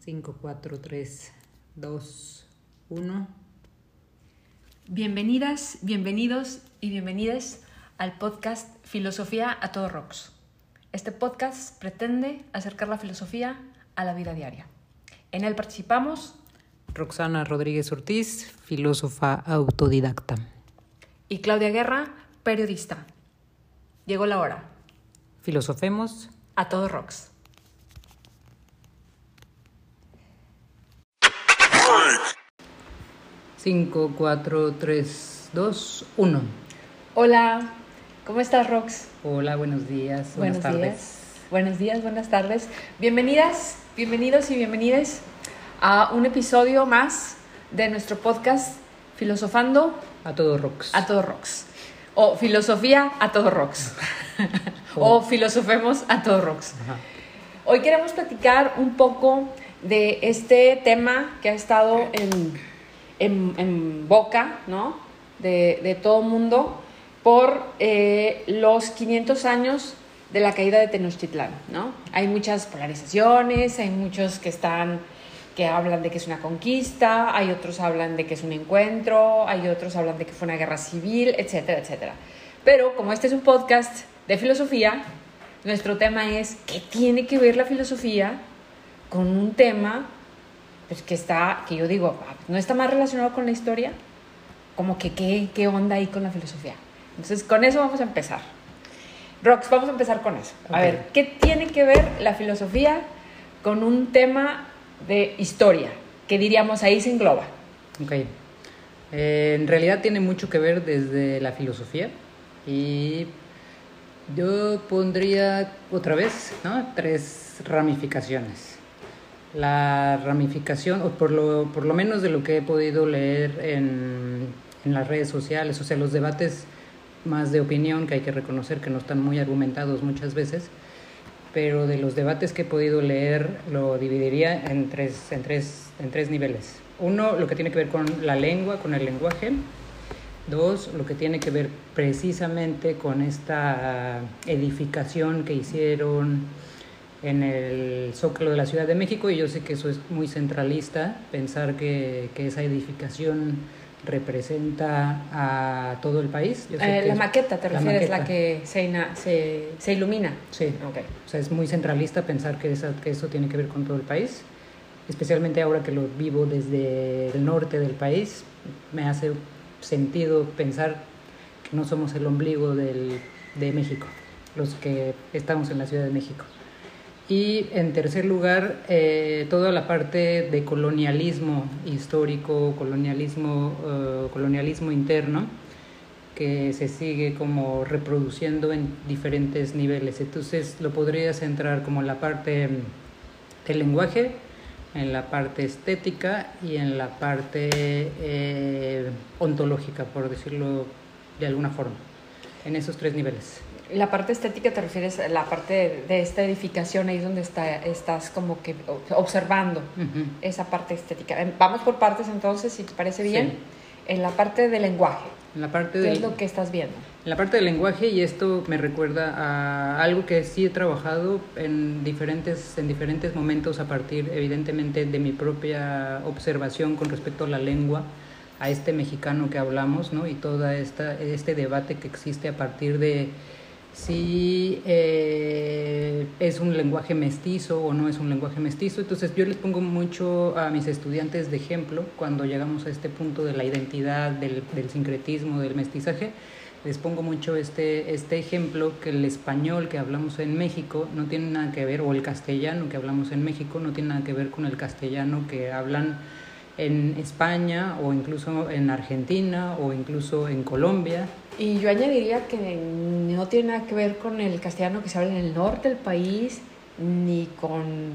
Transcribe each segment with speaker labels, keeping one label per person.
Speaker 1: 5, 4, 3, 2, 1.
Speaker 2: Bienvenidas, bienvenidos y bienvenidas al podcast Filosofía a todo rocks. Este podcast pretende acercar la filosofía a la vida diaria. En él participamos
Speaker 1: Roxana Rodríguez Ortiz, filósofa autodidacta.
Speaker 2: y Claudia Guerra, periodista. Llegó la hora.
Speaker 1: Filosofemos.
Speaker 2: A todo rocks.
Speaker 1: Cinco, cuatro, tres, dos, uno.
Speaker 2: Hola, ¿cómo estás, Rox?
Speaker 1: Hola, buenos días, buenas
Speaker 2: Buenos
Speaker 1: tardes.
Speaker 2: días. Buenos días, buenas tardes. Bienvenidas, bienvenidos y bienvenidas a un episodio más de nuestro podcast Filosofando
Speaker 1: A todo rocks.
Speaker 2: a todo rocks. O Filosofía a todo rocks. o Filosofemos a todo.
Speaker 1: Ajá.
Speaker 2: Hoy queremos platicar un poco de este tema que ha estado en, en- boca, ¿no? De, de todo mundo por eh, los 500 años de la caída de Tenochtitlán, ¿no? Hay muchas polarizaciones, hay muchos que están que hablan de que es una conquista, hay otros hablan de que es un encuentro, hay otros hablan de que fue una guerra civil, etcétera, etcétera. Pero como este es un podcast de filosofía, nuestro tema es qué tiene que ver la filosofía con un tema pues, que está, que yo digo, ah, no está más relacionado con la historia, como que qué, qué onda ahí con la filosofía. Entonces, con eso vamos a empezar. Rox, vamos a empezar con eso. A ver, ¿qué tiene que ver la filosofía con un tema de historia? Que diríamos ahí se engloba.
Speaker 1: Ok. Eh, en realidad tiene mucho que ver desde la filosofía y yo pondría otra vez ¿no? tres ramificaciones. La ramificación, o por lo, por lo menos de lo que he podido leer en, en las redes sociales, o sea, los debates más de opinión que hay que reconocer que no están muy argumentados muchas veces, pero de los debates que he podido leer lo dividiría en tres, en tres, en tres niveles. Uno, lo que tiene que ver con la lengua, con el lenguaje. Dos, lo que tiene que ver precisamente con esta edificación que hicieron en el Zócalo de la Ciudad de México, y yo sé que eso es muy centralista, pensar que, que esa edificación representa a todo el país. Yo sé
Speaker 2: Eh,
Speaker 1: que
Speaker 2: la
Speaker 1: es-
Speaker 2: maqueta, ¿te
Speaker 1: la
Speaker 2: refieres? La que se, ina- se, se ilumina.
Speaker 1: Sí.
Speaker 2: Ok.
Speaker 1: O sea, es muy centralista pensar que, esa- que eso tiene que ver con todo el país, especialmente ahora que lo vivo desde el norte del país, me hace sentido pensar que no somos el ombligo del- de México, los que estamos en la Ciudad de México. Y en tercer lugar, eh, toda la parte de colonialismo histórico, colonialismo, eh, colonialismo interno, que se sigue como reproduciendo en diferentes niveles. Entonces lo podría centrar como en la parte del lenguaje, en la parte estética y en la parte eh, ontológica, por decirlo de alguna forma, en esos tres niveles.
Speaker 2: La parte estética te refieres a la parte de, esta edificación, ahí es donde está, estás como que observando
Speaker 1: Ujú.
Speaker 2: esa parte estética. Em, Vamos por partes entonces, si te parece bien.
Speaker 1: Sí.
Speaker 2: En la parte del lenguaje,
Speaker 1: En la parte
Speaker 2: ¿qué
Speaker 1: del,
Speaker 2: es lo que estás viendo?
Speaker 1: En la parte del lenguaje, y esto me recuerda a algo que sí he trabajado en diferentes, en diferentes momentos a partir, evidentemente, de mi propia observación con respecto a la lengua, a este mexicano que hablamos, ¿no? Y todo este debate que existe a partir de si eh, es un lenguaje mestizo o no es un lenguaje mestizo. Entonces yo les pongo mucho a mis estudiantes de ejemplo cuando llegamos a este punto de la identidad, del, del sincretismo, del mestizaje. Les pongo mucho este, este ejemplo que el español que hablamos en México no tiene nada que ver, o el castellano que hablamos en México no tiene nada que ver con el castellano que hablan en España o incluso en Argentina o incluso en Colombia.
Speaker 2: Y yo añadiría que no tiene nada que ver con el castellano que se habla en el norte del país, ni con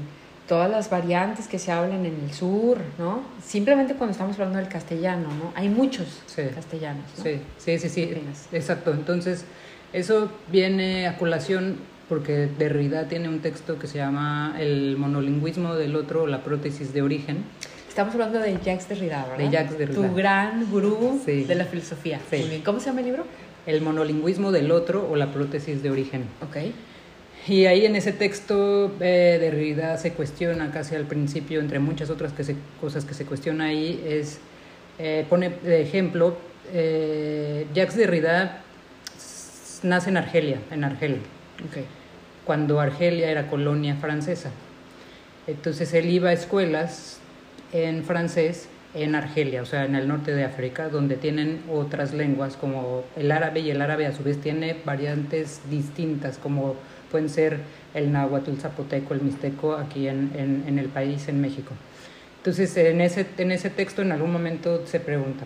Speaker 2: todas las variantes que se hablan en el sur, ¿no? Simplemente cuando estamos hablando del castellano, ¿no? Hay muchos
Speaker 1: Sí.
Speaker 2: castellanos, ¿no?
Speaker 1: Sí, sí, sí, sí, exacto. Entonces, eso viene a colación porque Derrida tiene un texto que se llama El monolingüismo del otro, la prótesis de origen.
Speaker 2: Estamos hablando de Jacques Derrida, ¿verdad?
Speaker 1: De Jacques Derrida.
Speaker 2: Tu gran gurú
Speaker 1: Sí.
Speaker 2: de la filosofía.
Speaker 1: Sí.
Speaker 2: Muy bien. ¿Cómo se llama el libro?
Speaker 1: El monolingüismo del otro o la prótesis de origen.
Speaker 2: Ok.
Speaker 1: y ahí en ese texto eh, Derrida se cuestiona casi al principio, entre muchas otras que se, cosas que se cuestiona ahí, es, eh, pone de ejemplo, eh, Jacques Derrida nace en Argelia, en Argel,
Speaker 2: Ok.
Speaker 1: cuando Argelia era colonia francesa. Entonces él iba a escuelas en francés en Argelia, o sea, en el norte de África, donde tienen otras lenguas como el árabe y el árabe a su vez tiene variantes distintas, como pueden ser el náhuatl, el zapoteco, el mixteco aquí en, en, en el país, en México. Entonces, en ese, en ese texto en algún momento se pregunta,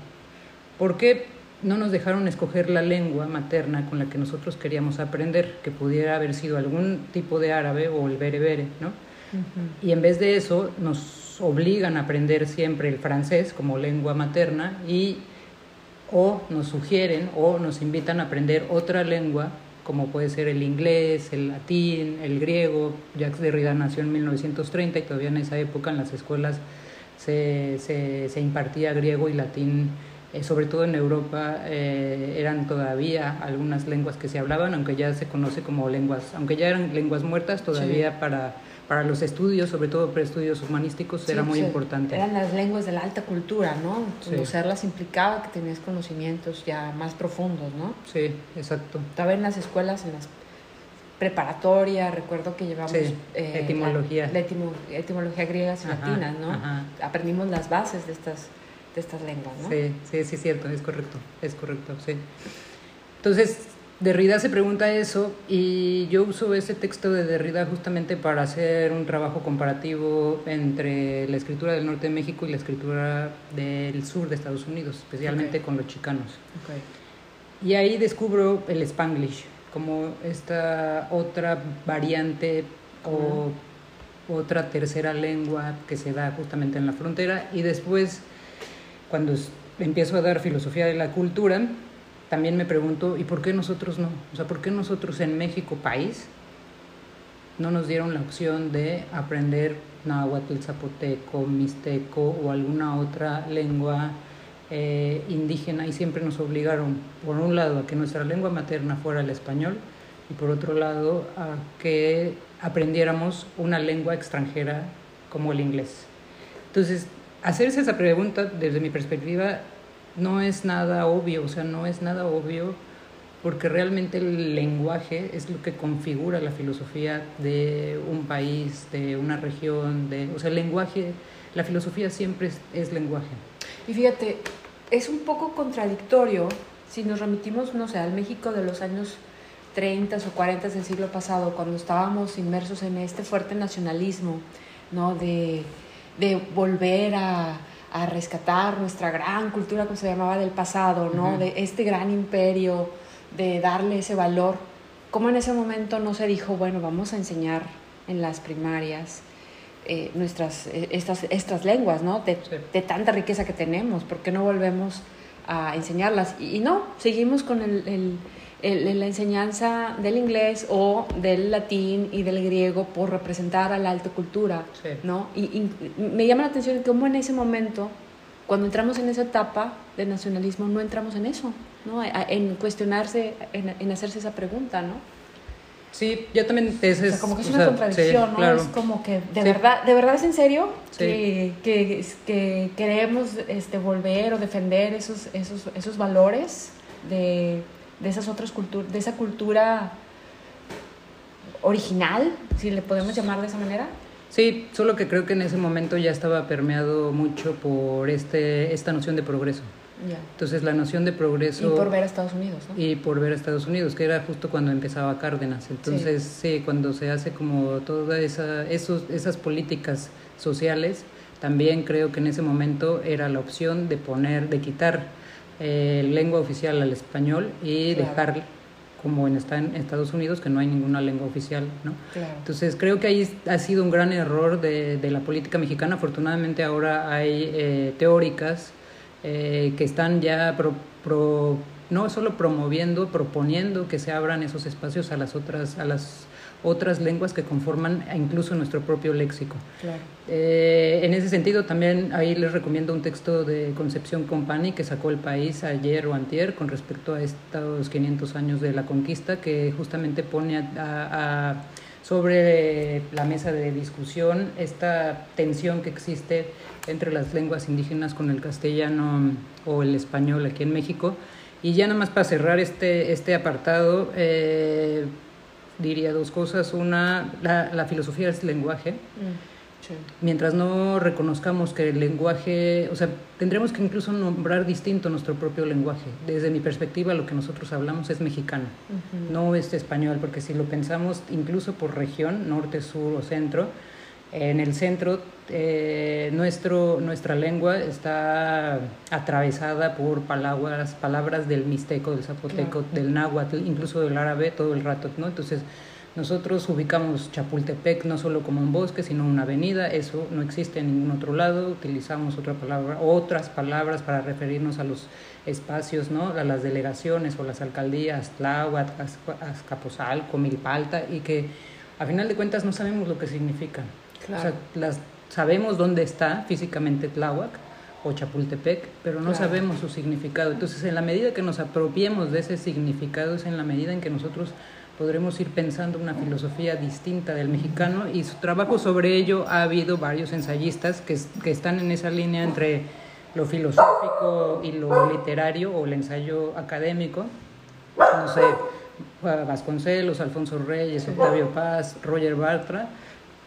Speaker 1: ¿por qué no nos dejaron escoger la lengua materna con la que nosotros queríamos aprender, que pudiera haber sido algún tipo de árabe o el berebere, ¿no?
Speaker 2: Ujú.
Speaker 1: Y en vez de eso nos obligan a aprender siempre el francés como lengua materna y o nos sugieren o nos invitan a aprender otra lengua como puede ser el inglés, el latín, el griego. Jacques Derrida nació en 1930 y todavía en esa época en las escuelas se, se, se impartía griego y latín, eh, sobre todo en Europa eh, eran todavía algunas lenguas que se hablaban, aunque ya se conoce como lenguas, aunque ya eran lenguas muertas, todavía para, para los estudios, sobre todo para estudios humanísticos, era muy
Speaker 2: pues,
Speaker 1: importante.
Speaker 2: Eran las lenguas de la alta cultura, ¿no?
Speaker 1: Sí.
Speaker 2: Conocerlas implicaba que tenías conocimientos ya más profundos, ¿no?
Speaker 1: Sí, exacto.
Speaker 2: Estaba en las escuelas, en las preparatorias, recuerdo que llevamos
Speaker 1: Sí, etimología.
Speaker 2: La, la etimo- etimología griegas y latinas, ¿no?
Speaker 1: ajá.
Speaker 2: Aprendimos las bases de estas, de estas lenguas, ¿no?
Speaker 1: Sí, sí, sí, cierto, es correcto, es correcto, sí. Entonces, Derrida se pregunta eso y yo uso ese texto de Derrida justamente para hacer un trabajo comparativo entre la escritura del norte de México y la escritura del sur de Estados Unidos, especialmente
Speaker 2: Ok.
Speaker 1: con los chicanos.
Speaker 2: Ok.
Speaker 1: Y ahí descubro el Spanglish como esta otra variante o otra tercera lengua que se da justamente en la frontera. Y después, cuando empiezo a dar filosofía de la cultura, también me pregunto, ¿y por qué nosotros no? O sea, ¿por qué nosotros en México, país, no nos dieron la opción de aprender náhuatl, zapoteco, mixteco o alguna otra lengua eh, indígena y siempre nos obligaron, por un lado, a que nuestra lengua materna fuera el español y por otro lado, a que aprendiéramos una lengua extranjera como el inglés. Entonces, hacerse esa pregunta desde mi perspectiva no es nada obvio, o sea, no es nada obvio porque realmente el lenguaje es lo que configura la filosofía de un país, de una región, de, o sea, el lenguaje, la filosofía siempre es, lenguaje.
Speaker 2: Y fíjate, es un poco contradictorio si nos remitimos, no sé, al México de los años 30 o 40 del siglo pasado, cuando estábamos inmersos en este fuerte nacionalismo, ¿no? De, de volver a, a rescatar nuestra gran cultura, como se llamaba, del pasado, ¿no? De este gran imperio, de darle ese valor. ¿Cómo en ese momento no se dijo, bueno, vamos a enseñar en las primarias eh, nuestras, eh, estas, estas lenguas, ¿no? De,
Speaker 1: Sí.
Speaker 2: de tanta riqueza que tenemos, ¿por qué no volvemos a enseñarlas? Y, y no, seguimos con el, el- el- la enseñanza del inglés o del latín y del griego por representar a la alta cultura,
Speaker 1: Sí.
Speaker 2: ¿no? Y, y me llama la atención cómo en ese momento, cuando entramos en esa etapa de nacionalismo, no entramos en eso, ¿no? En cuestionarse, en, en hacerse esa pregunta, ¿no?
Speaker 1: Sí, yo también ese
Speaker 2: O sea, como que es una
Speaker 1: sea,
Speaker 2: contradicción,
Speaker 1: sí,
Speaker 2: ¿no?
Speaker 1: claro.
Speaker 2: Es como que de
Speaker 1: Sí.
Speaker 2: verdad, de verdad es en serio
Speaker 1: Sí.
Speaker 2: que, que, que queremos este, volver o defender esos, esos, esos valores de, de esas otras culturas, de esa cultura original, si le podemos llamar de esa manera.
Speaker 1: Sí, solo que creo que en ese momento ya estaba permeado mucho por este, esta noción de progreso.
Speaker 2: Ya.
Speaker 1: Entonces la noción de progreso...
Speaker 2: Y por ver a Estados Unidos, ¿no?
Speaker 1: y por ver a Estados Unidos, que era justo cuando empezaba Cárdenas. Entonces, sí, cuando se hace como todas esa, esos, esas políticas sociales, también creo que en ese momento era la opción de poner, de quitar eh, lengua oficial al español y
Speaker 2: Claro.
Speaker 1: dejar como en, está en Estados Unidos, que no hay ninguna lengua oficial, ¿no?
Speaker 2: Claro.
Speaker 1: Entonces creo que ahí ha sido un gran error de, de la política mexicana. Afortunadamente ahora hay eh, teóricas eh, que están ya pro- pro- no solo promoviendo, proponiendo que se abran esos espacios a las otras, a las otras lenguas que conforman incluso nuestro propio léxico.
Speaker 2: Claro.
Speaker 1: Eh, en ese sentido, también ahí les recomiendo un texto de Concepción Company que sacó el país ayer o antier con respecto a estos 500 años de la conquista, que justamente pone a, a- a sobre la mesa de discusión esta tensión que existe entre las lenguas indígenas con el castellano o el español aquí en México. Y ya nada más para cerrar este, este apartado, eh, diría dos cosas. Una, la, filosofía es lenguaje. Mm. Mientras no reconozcamos que el lenguaje, o sea, tendremos que incluso nombrar distinto nuestro propio lenguaje. Desde mi perspectiva, lo que nosotros hablamos es mexicano, no es español, porque si lo pensamos incluso por región, norte, sur o centro, en el centro eh, nuestro, nuestra lengua está atravesada por palabras, palabras del mixteco, del zapoteco, del náhuatl, incluso del árabe todo el rato, ¿no? Entonces, nosotros ubicamos Chapultepec no solo como un bosque, sino una avenida, eso no existe en ningún otro lado, utilizamos otra palabra, otras palabras para referirnos a los espacios, ¿no? a las delegaciones o las alcaldías, Tláhuac, Azcapotzalco, Milpalta, y que a final de cuentas no sabemos lo que significan. O sea, las, sabemos dónde está físicamente Tláhuac o Chapultepec, pero no sabemos su significado. Entonces, en la medida que nos apropiemos de ese significado, es en la medida en que nosotros podremos ir pensando una filosofía distinta del mexicano y su trabajo sobre ello ha habido varios ensayistas que, que están en esa línea entre lo filosófico y lo literario o el ensayo académico. No sé, Vasconcelos, Alfonso Reyes, Octavio Paz, Roger Bartra,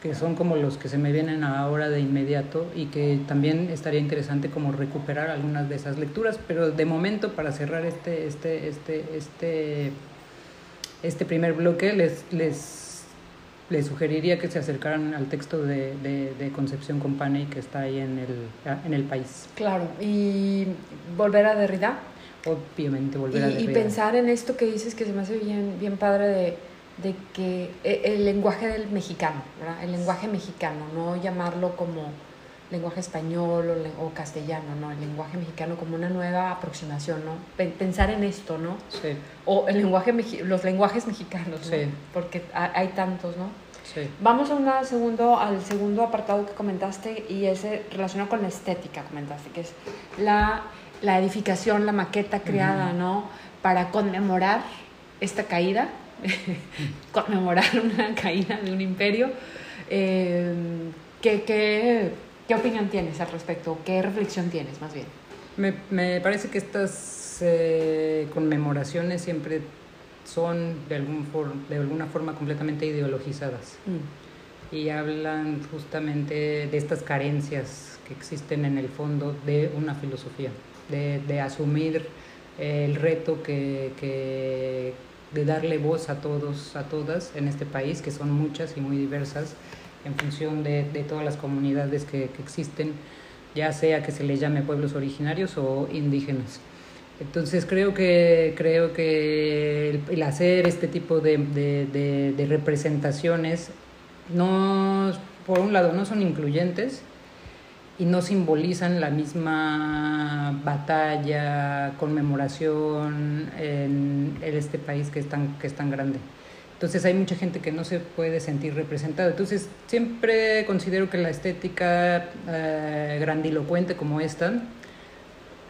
Speaker 1: que son como los que se me vienen ahora de inmediato y que también estaría interesante como recuperar algunas de esas lecturas, pero de momento para cerrar este, este, este, este este primer bloque, les, les, les sugeriría que se acercaran al texto de, de, Concepción Company que está ahí en el, en el país.
Speaker 2: Claro, y volver a Derrida.
Speaker 1: Obviamente, volver a
Speaker 2: Derrida. Y pensar en esto que dices que se me hace bien, bien padre de, de que e, el lenguaje del mexicano, ¿verdad? el lenguaje mexicano, no llamarlo como lenguaje español o, castellano, ¿no? El lenguaje mexicano como una nueva aproximación, ¿no? Pensar en esto, ¿no?
Speaker 1: Sí.
Speaker 2: O el lenguaje, los lenguajes mexicanos, ¿no? Sí. Porque hay tantos, ¿no? Sí. Vamos a una segundo, al segundo apartado que comentaste y ese relacionado con la estética, comentaste, que es la, la edificación, la maqueta creada, ¿no? Para conmemorar esta caída, conmemorar una caída de un imperio. Eh, que, que ¿Qué opinión tienes al respecto? ¿Qué reflexión tienes más bien?
Speaker 1: Me, me parece que estas eh, conmemoraciones siempre son de, algún de alguna forma completamente ideologizadas mm. y hablan justamente de estas carencias que existen en el fondo de una filosofía, de, de asumir el reto que, que, de darle voz a todos, a todas en este país, que son muchas y muy diversas, en función de, todas las comunidades que, existen, ya sea que se les llame pueblos originarios o indígenas. Entonces creo que, creo que el, hacer este tipo de, de, representaciones, no, por un lado, no son incluyentes y no simbolizan la misma batalla, conmemoración en, este país que es tan, que es tan grande. Entonces hay mucha gente que no se puede sentir representada. Entonces siempre considero que la estética eh, grandilocuente como esta,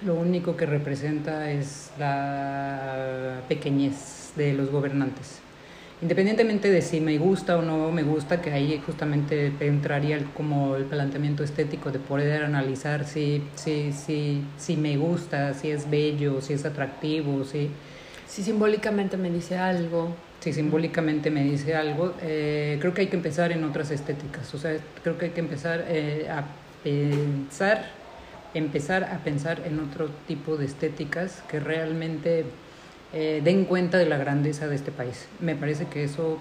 Speaker 1: lo único que representa es la pequeñez de los gobernantes. Independientemente de si me gusta o no me gusta, que ahí justamente entraría como el planteamiento estético de poder analizar si, si, si, si me gusta, si es bello, si es atractivo, si...
Speaker 2: Si simbólicamente me dice algo
Speaker 1: si simbólicamente me dice algo, eh, creo que hay que empezar en otras estéticas. O sea, creo que hay que empezar eh, a pensar, empezar a pensar en otro tipo de estéticas que realmente eh, den cuenta de la grandeza de este país. Me parece que eso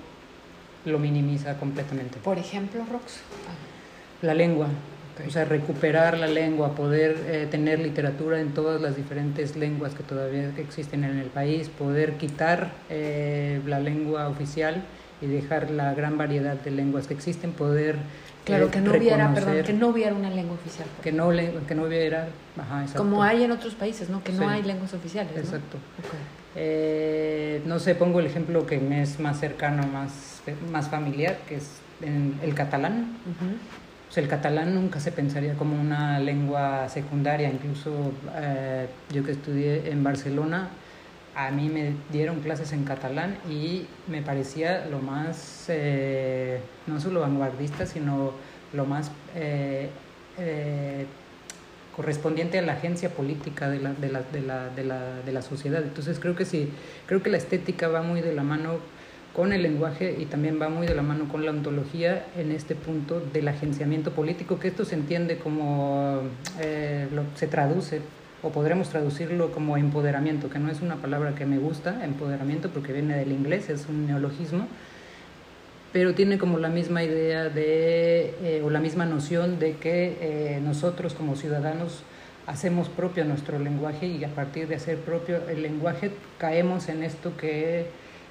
Speaker 1: lo minimiza completamente.
Speaker 2: Por ejemplo, Rox.
Speaker 1: La lengua. O sea, recuperar la lengua, poder eh, tener literatura en todas las diferentes lenguas que todavía existen en el país, poder quitar eh, la lengua oficial y dejar la gran variedad de lenguas que existen, poder
Speaker 2: Claro, eh, que no hubiera, perdón, que no hubiera una lengua oficial.
Speaker 1: Que no, que no hubiera, ajá,
Speaker 2: Como hay en otros países, ¿no? Que no hay lenguas oficiales.
Speaker 1: Exacto. no sé, pongo el ejemplo que me es más cercano, más, más familiar, que es en el catalán. El catalán nunca se pensaría como una lengua secundaria, incluso eh, yo que estudié en Barcelona, a mí me dieron clases en catalán y me parecía lo más, eh, no solo vanguardista, sino lo más eh, eh, correspondiente a la agencia política de la, de, la, de, la, de, la, de la sociedad. Entonces creo que sí, creo que la estética va muy de la mano con el lenguaje y también va muy de la mano con la ontología en este punto del agenciamiento político, que esto se entiende como, lo, se traduce o podremos traducirlo como empoderamiento, que no es una palabra que me gusta, empoderamiento, porque viene del inglés, es un neologismo, pero tiene como la misma idea de, eh, o la misma noción de que eh, nosotros como ciudadanos hacemos propio nuestro lenguaje y a partir de hacer propio el lenguaje caemos en esto que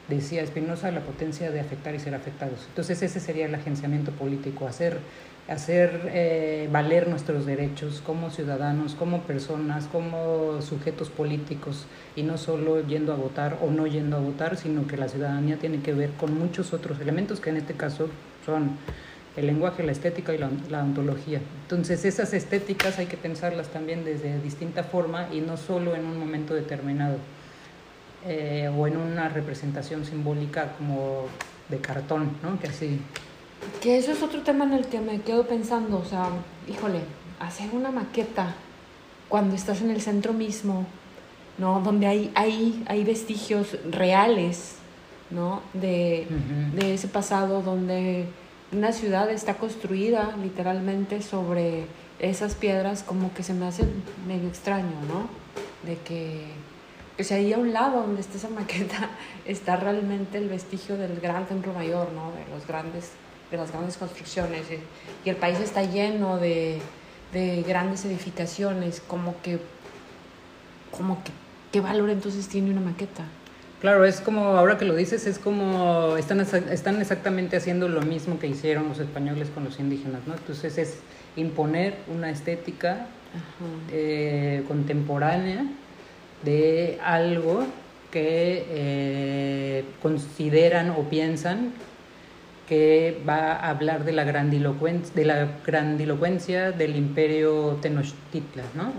Speaker 1: decía Spinoza, la potencia de afectar y ser afectados. Entonces ese sería el agenciamiento político, hacer hacer eh, valer nuestros derechos como ciudadanos, como personas, como sujetos políticos y no solo yendo a votar o no yendo a votar, sino que la ciudadanía tiene que ver con muchos otros elementos que en este caso son el lenguaje, la estética y la, ontología. Entonces esas estéticas hay que pensarlas también desde distinta forma y no solo en un momento determinado eh, o en una representación simbólica como de cartón, ¿no? Que así
Speaker 2: que eso es otro tema en el que me quedo pensando, o sea, híjole, hacer una maqueta cuando estás en el centro mismo, ¿no? Donde hay, hay, hay vestigios reales, ¿no? De, de ese pasado, donde una ciudad está construida literalmente sobre esas piedras, como que se me hace medio extraño, ¿no? De que, o sea, ahí a un lado donde está esa maqueta está realmente el vestigio del gran templo mayor, ¿no? De los grandes de las grandes construcciones y, el país está lleno de, de, grandes edificaciones, como que, como que, ¿qué valor entonces tiene una maqueta?
Speaker 1: Claro, es como, ahora que lo dices, es como, están, están exactamente haciendo lo mismo que hicieron los españoles con los indígenas, ¿no? Entonces es imponer una estética eh, contemporánea de algo que eh, consideran o piensan que va a hablar de la grandilocuencia, de la grandilocuencia del imperio Tenochtitlan, ¿no?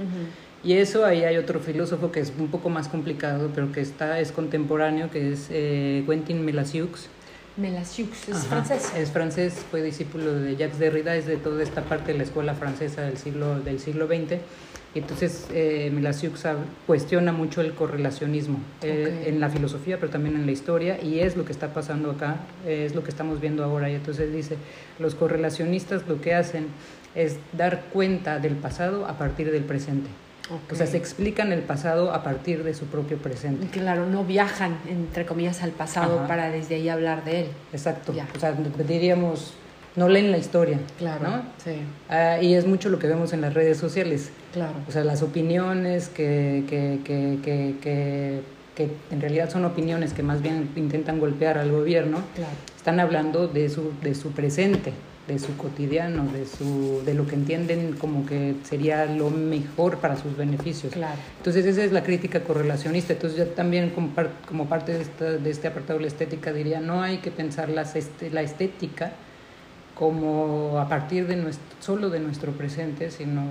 Speaker 1: Y eso ahí hay otro filósofo que es un poco más complicado, pero que está es contemporáneo, que es eh, Quentin Melasiux.
Speaker 2: Melasiux, es francés.
Speaker 1: Es francés, fue discípulo de Jacques Derrida, es de toda esta parte de la escuela francesa del siglo, del siglo XX entonces eh, cuestiona mucho el correlacionismo eh, en la filosofía, pero también en la historia, y es lo que está pasando acá, es lo que estamos viendo ahora. Y entonces dice, los correlacionistas lo que hacen es dar cuenta del pasado a partir del presente. O sea, se explican el pasado a partir de su propio presente.
Speaker 2: Claro, no viajan, entre comillas, al pasado para desde ahí hablar de él.
Speaker 1: Exacto. O sea, diríamos, no leen la historia.
Speaker 2: Claro.
Speaker 1: ¿no? Sí. Ah, y es mucho lo que vemos en las redes sociales.
Speaker 2: Claro.
Speaker 1: O sea, las opiniones que, que, que, que, que en realidad son opiniones que más bien intentan golpear al gobierno,
Speaker 2: claro.
Speaker 1: están hablando de su, de su presente, de su cotidiano, de, su, de lo que entienden como que sería lo mejor para sus beneficios.
Speaker 2: Claro.
Speaker 1: Entonces esa es la crítica correlacionista. Entonces yo también como, como parte de, esta, de este apartado de la estética diría, no hay que pensar las, este, la estética como a partir de nuestro, solo de nuestro presente, sino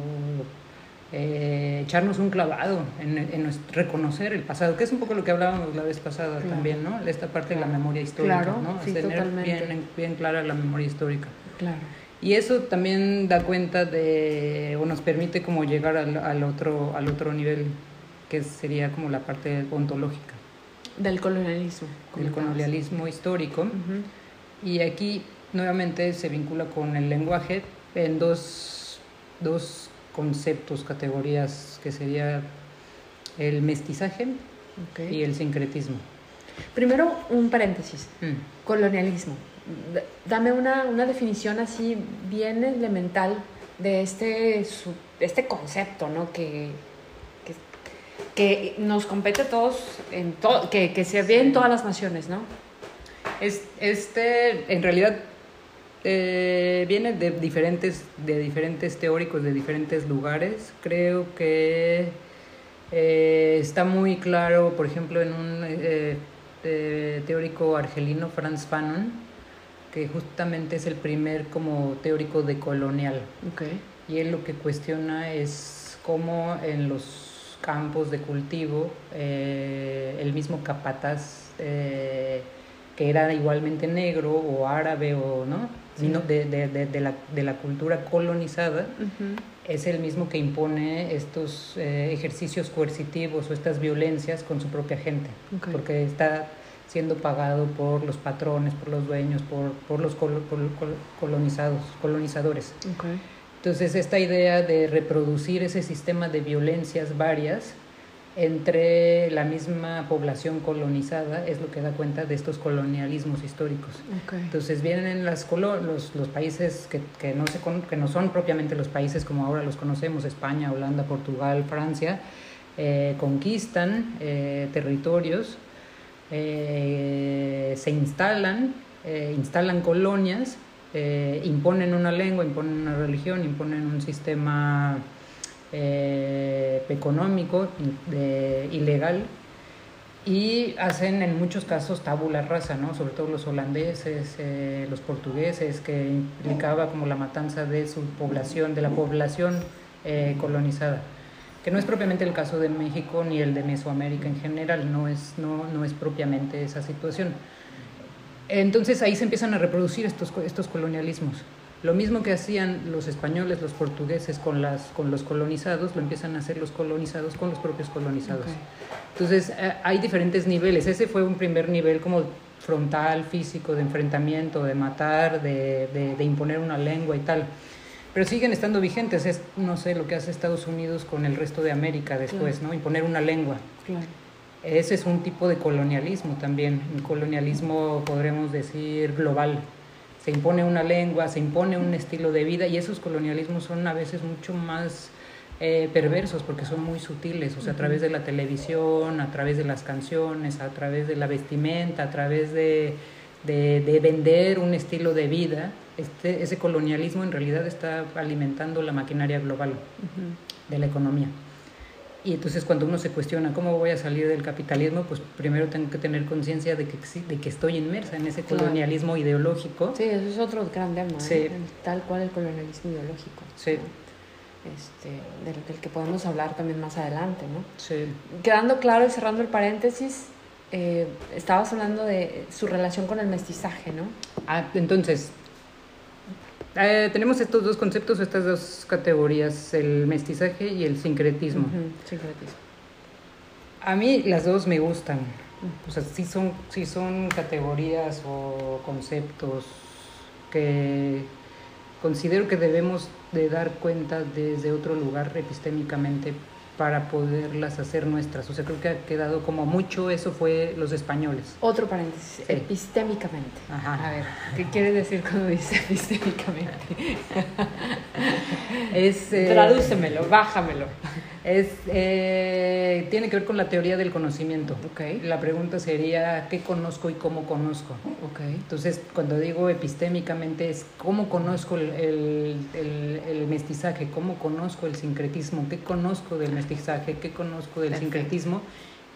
Speaker 1: eh, echarnos un clavado en, en reconocer el pasado, que es un poco lo que hablábamos la vez pasada también, ¿no? Esta parte de la memoria histórica,
Speaker 2: claro,
Speaker 1: ¿no?
Speaker 2: Sí,
Speaker 1: tener bien, bien clara la memoria histórica.
Speaker 2: Claro.
Speaker 1: Y eso también da cuenta de, o nos permite como llegar al, al otro, al otro nivel, que sería como la parte ontológica.
Speaker 2: Del colonialismo.
Speaker 1: Del colonialismo histórico. Y aquí nuevamente se vincula con el lenguaje en dos, dos conceptos, categorías, que sería el mestizaje y el sincretismo.
Speaker 2: Primero, un paréntesis. Mm. Colonialismo. Dame una, una, definición así bien elemental de este, este concepto, ¿no? Que, que, que nos compete a todos, en que, que, se ve en todas las naciones, ¿no?
Speaker 1: Es, este, en realidad, eh, viene de diferentes, de diferentes teóricos de diferentes lugares. Creo que eh, está muy claro, por ejemplo, en un eh, teórico argelino, Franz Fanon, que justamente es el primer como teórico de colonial.
Speaker 2: Okay.
Speaker 1: Y él lo que cuestiona es cómo en los campos de cultivo, el mismo capataz que era igualmente negro o árabe o no, sino de, de, de, la, de la cultura colonizada, es el mismo que impone estos eh, ejercicios coercitivos o estas violencias con su propia gente, porque está siendo pagado por los patrones, por los dueños, por, por los colo- col- col- colonizados, colonizadores.
Speaker 2: Ok.
Speaker 1: Entonces, esta idea de reproducir ese sistema de violencias varias entre la misma población colonizada es lo que da cuenta de estos colonialismos históricos. Entonces vienen las colo- los, los países que, que no se con- que no son propiamente los países como ahora los conocemos, España, Holanda, Portugal, Francia, eh, conquistan eh, territorios, eh, se instalan, eh, instalan colonias, imponen una lengua, imponen una religión, imponen un sistema eh, económico ilegal y hacen en muchos casos tabula rasa, ¿no? sobre todo los holandeses, eh, los portugueses, que implicaba como la matanza de su población, de la población eh, colonizada, que no es propiamente el caso de México ni el de Mesoamérica en general, no es, no, no es propiamente esa situación. Entonces ahí se empiezan a reproducir estos, estos colonialismos. Lo mismo que hacían los españoles, los portugueses con, las, con los colonizados, lo empiezan a hacer los colonizados con los propios colonizados.
Speaker 2: Ok.
Speaker 1: Entonces eh, hay diferentes niveles. Ese fue un primer nivel como frontal, físico, de enfrentamiento, de matar, de, de- de imponer una lengua y tal. Pero siguen estando vigentes. Es, no sé, lo que hace Estados Unidos con el resto de América después, ¿no? Imponer una lengua.
Speaker 2: Claro.
Speaker 1: Ese es un tipo de colonialismo también, un colonialismo podremos decir global. Se impone una lengua, se impone un estilo de vida y esos colonialismos son a veces mucho más eh, perversos porque son muy sutiles, o sea, a través de la televisión, a través de las canciones, a través de la vestimenta, a través de, de, de vender un estilo de vida. Este, ese colonialismo en realidad está alimentando la maquinaria global de la economía. Y entonces cuando uno se cuestiona cómo voy a salir del capitalismo, pues primero tengo que tener conciencia de que, de que estoy inmersa en ese
Speaker 2: Claro.
Speaker 1: colonialismo ideológico.
Speaker 2: Sí, eso es otro gran tema.
Speaker 1: Sí.
Speaker 2: Tal cual el colonialismo ideológico.
Speaker 1: Sí.
Speaker 2: ¿no? Este, del, del que podemos hablar también más adelante, ¿no?
Speaker 1: Sí.
Speaker 2: Quedando claro y cerrando el paréntesis, eh, estabas hablando de su relación con el mestizaje, ¿no?
Speaker 1: Ah, entonces, eh, tenemos estos dos conceptos, estas dos categorías, el mestizaje y el sincretismo.
Speaker 2: Sincretismo.
Speaker 1: A mí las dos me gustan. O sea, sí son, sí son categorías o conceptos que considero que debemos de dar cuenta desde otro lugar epistémicamente para poderlas hacer nuestras. O sea, creo que ha quedado como mucho, eso fue los españoles.
Speaker 2: Otro paréntesis,
Speaker 1: Sí.
Speaker 2: epistémicamente.
Speaker 1: Ajá.
Speaker 2: A ver, ¿qué quiere decir cuando dice epistémicamente?
Speaker 1: Es, eh,
Speaker 2: Tradúcemelo, bájamelo.
Speaker 1: Es, eh, tiene que ver con la teoría del conocimiento.
Speaker 2: Ok.
Speaker 1: La pregunta sería, ¿qué conozco y cómo conozco?
Speaker 2: Ok.
Speaker 1: Entonces, cuando digo epistémicamente es cómo conozco el, el- el- el mestizaje, cómo conozco el sincretismo, qué conozco del mestizaje, qué conozco del
Speaker 2: Perfecto.
Speaker 1: sincretismo.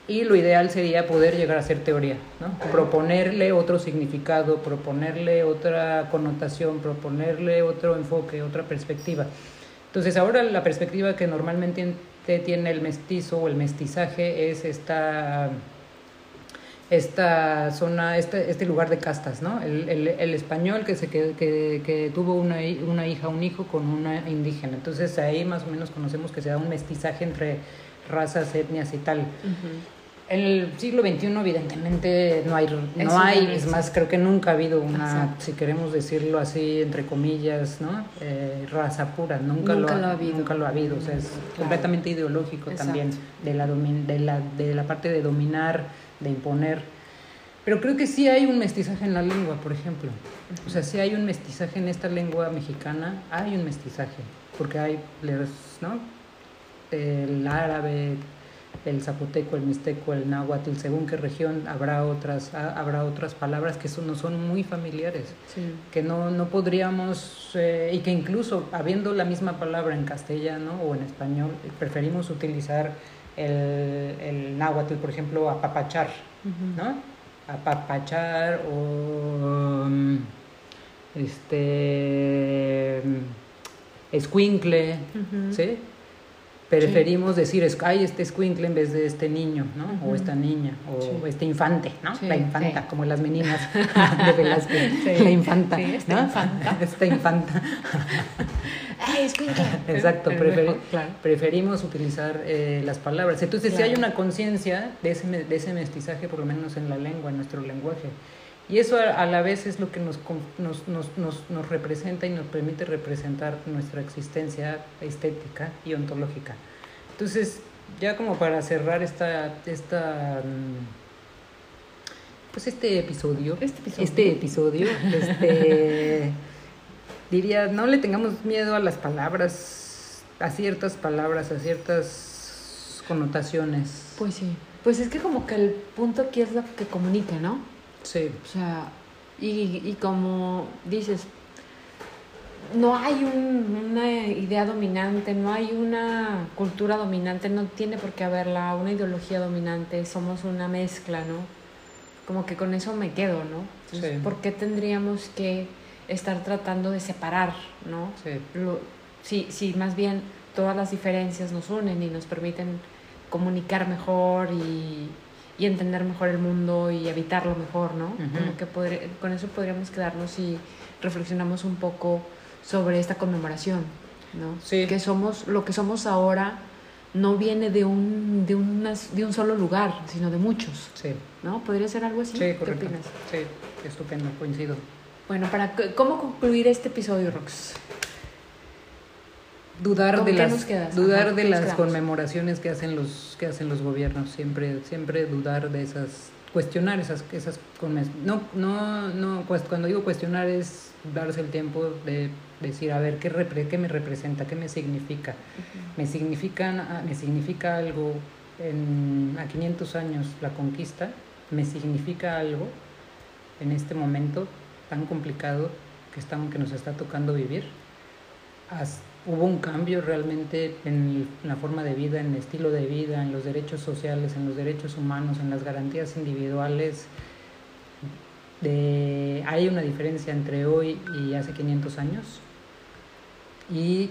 Speaker 1: Y lo ideal sería poder llegar a ser teoría, ¿no? Proponerle otro significado, proponerle otra connotación, proponerle otro enfoque, otra perspectiva. Entonces, ahora la perspectiva que normalmente tiene el mestizo o el mestizaje es esta esta zona, este, este lugar de castas, ¿no? El, el, español que, se, que, que, tuvo una, una hija, un hijo con una indígena. Entonces ahí más o menos conocemos que se da un mestizaje entre razas, etnias y tal. En el siglo XXI evidentemente no hay, no hay es más, creo que nunca ha habido una,
Speaker 2: Exacto.
Speaker 1: si queremos decirlo así, entre comillas, ¿no? Eh, raza pura, nunca,
Speaker 2: Nunca
Speaker 1: lo,
Speaker 2: lo ha
Speaker 1: ha,
Speaker 2: habido.
Speaker 1: nunca lo ha habido, o sea, es
Speaker 2: Claro.
Speaker 1: completamente ideológico
Speaker 2: Exacto.
Speaker 1: también, de la, domin- de, la, de la parte de dominar, de imponer. Pero creo que sí hay un mestizaje en la lengua, por ejemplo. O sea, sí hay un mestizaje en esta lengua mexicana, hay un mestizaje, porque hay, ¿no? El árabe, el zapoteco, el mixteco, el náhuatl, según qué región habrá otras, ha- habrá otras palabras que son, no son muy familiares,
Speaker 2: Sí.
Speaker 1: que no, no podríamos, eh, y que incluso habiendo la misma palabra en castellano o en español, preferimos utilizar el, el náhuatl, por ejemplo, apapachar,
Speaker 2: Ujú.
Speaker 1: ¿no? Apapachar o este escuincle. ¿sí? Preferimos decir, es- ay, este escuincle en vez de este niño, ¿no? O esta niña, o
Speaker 2: Sí.
Speaker 1: este infante, ¿no?
Speaker 2: Sí,
Speaker 1: la infanta,
Speaker 2: sí.
Speaker 1: como las meninas de Velázquez.
Speaker 2: Sí.
Speaker 1: La infanta,
Speaker 2: Sí, esta
Speaker 1: ¿no?
Speaker 2: infanta.
Speaker 1: esta infanta.
Speaker 2: ¡Ay, escuincle!
Speaker 1: Exacto,
Speaker 2: claro.
Speaker 1: preferimos utilizar eh, las palabras. Entonces, si hay una conciencia de ese, de ese mestizaje, por lo menos en la lengua, en nuestro lenguaje. Y eso a, la vez es lo que nos, nos, nos, nos representa y nos permite representar nuestra existencia estética y ontológica. Entonces, ya como para cerrar esta, esta mm, pues este episodio,
Speaker 2: Este episodio.
Speaker 1: este episodio, este, diría, no le tengamos miedo a las palabras, a ciertas palabras, a ciertas connotaciones.
Speaker 2: Pues sí. Pues es que como que el punto aquí es lo que comunica, ¿no?
Speaker 1: Sí,
Speaker 2: O sea, y, y como dices, no hay un- una idea dominante, no hay una cultura dominante, no tiene por qué haberla, una ideología dominante, somos una mezcla, ¿no? Como que con eso me quedo, ¿no? Entonces,
Speaker 1: Sí.
Speaker 2: ¿Por qué tendríamos que estar tratando de separar, ¿no?
Speaker 1: sí,
Speaker 2: Lo- si, si más bien todas las diferencias nos unen y nos permiten comunicar mejor y, y entender mejor el mundo y evitarlo mejor, ¿no? Como que podré- con eso podríamos quedarnos y reflexionamos un poco sobre esta conmemoración, ¿no?
Speaker 1: Sí.
Speaker 2: Que somos, lo que somos ahora no viene de un, de, unas- de un solo lugar, sino de muchos,
Speaker 1: sí,
Speaker 2: ¿no? ¿Podría ser algo así?
Speaker 1: sí,
Speaker 2: ¿Qué
Speaker 1: correcto.
Speaker 2: opinas?
Speaker 1: Sí, estupendo, coincido.
Speaker 2: Bueno, para ¿cómo concluir este episodio, Rox?
Speaker 1: Dudar
Speaker 2: ¿Con
Speaker 1: de las dudar
Speaker 2: Ajá,
Speaker 1: de
Speaker 2: ¿qué nos
Speaker 1: las
Speaker 2: quedamos?
Speaker 1: conmemoraciones que hacen los que hacen los gobiernos siempre siempre dudar de esas cuestionar esas esas no no no cuando digo cuestionar es darse el tiempo de decir a ver qué repre- qué me representa qué me significa me significan ah, me significa algo en a 500 años la conquista me significa algo en este momento tan complicado que estamos que nos está tocando vivir Has- hubo un cambio realmente en la forma de vida, en el estilo de vida, en los derechos sociales, en los derechos humanos, en las garantías individuales. Hay una diferencia entre hoy y hace 500 años. Y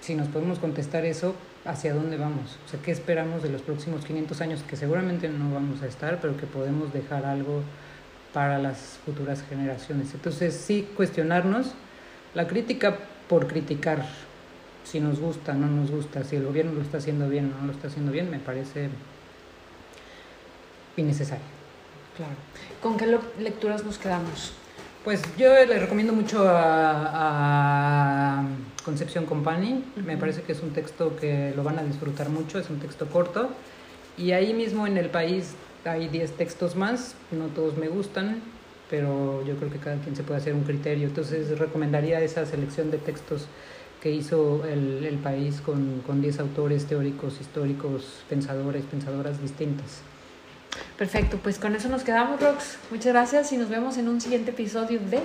Speaker 1: si nos podemos contestar eso, ¿hacia dónde vamos? O sea, ¿qué esperamos de los próximos 500 años? Que seguramente no vamos a estar, pero que podemos dejar algo para las futuras generaciones. Entonces, sí, cuestionarnos la crítica por criticar, si nos gusta, no nos gusta, si el gobierno lo está haciendo bien o no lo está haciendo bien, me parece innecesario.
Speaker 2: Claro. ¿Con qué lecturas nos quedamos?
Speaker 1: Pues yo le recomiendo mucho a, a Concepción Company. Me
Speaker 2: Ujú.
Speaker 1: parece que es un texto que lo van a disfrutar mucho, es un texto corto. Y ahí mismo en el país hay 10 textos más, no todos me gustan, pero yo creo que cada quien se puede hacer un criterio. Entonces recomendaría esa selección de textos que hizo el, el país con, con 10 autores teóricos, históricos, pensadores, pensadoras distintas.
Speaker 2: Perfecto, pues con eso nos quedamos, Rox. Muchas gracias y nos vemos en un siguiente episodio de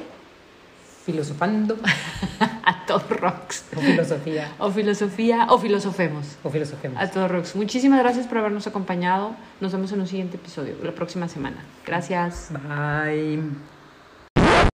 Speaker 1: Filosofando
Speaker 2: A todo Rox.
Speaker 1: o filosofía
Speaker 2: O filosofía o filosofemos.
Speaker 1: o filosofemos.
Speaker 2: A todo Rox. Muchísimas gracias por habernos acompañado. Nos vemos en un siguiente episodio la próxima semana. Gracias.
Speaker 1: Bye.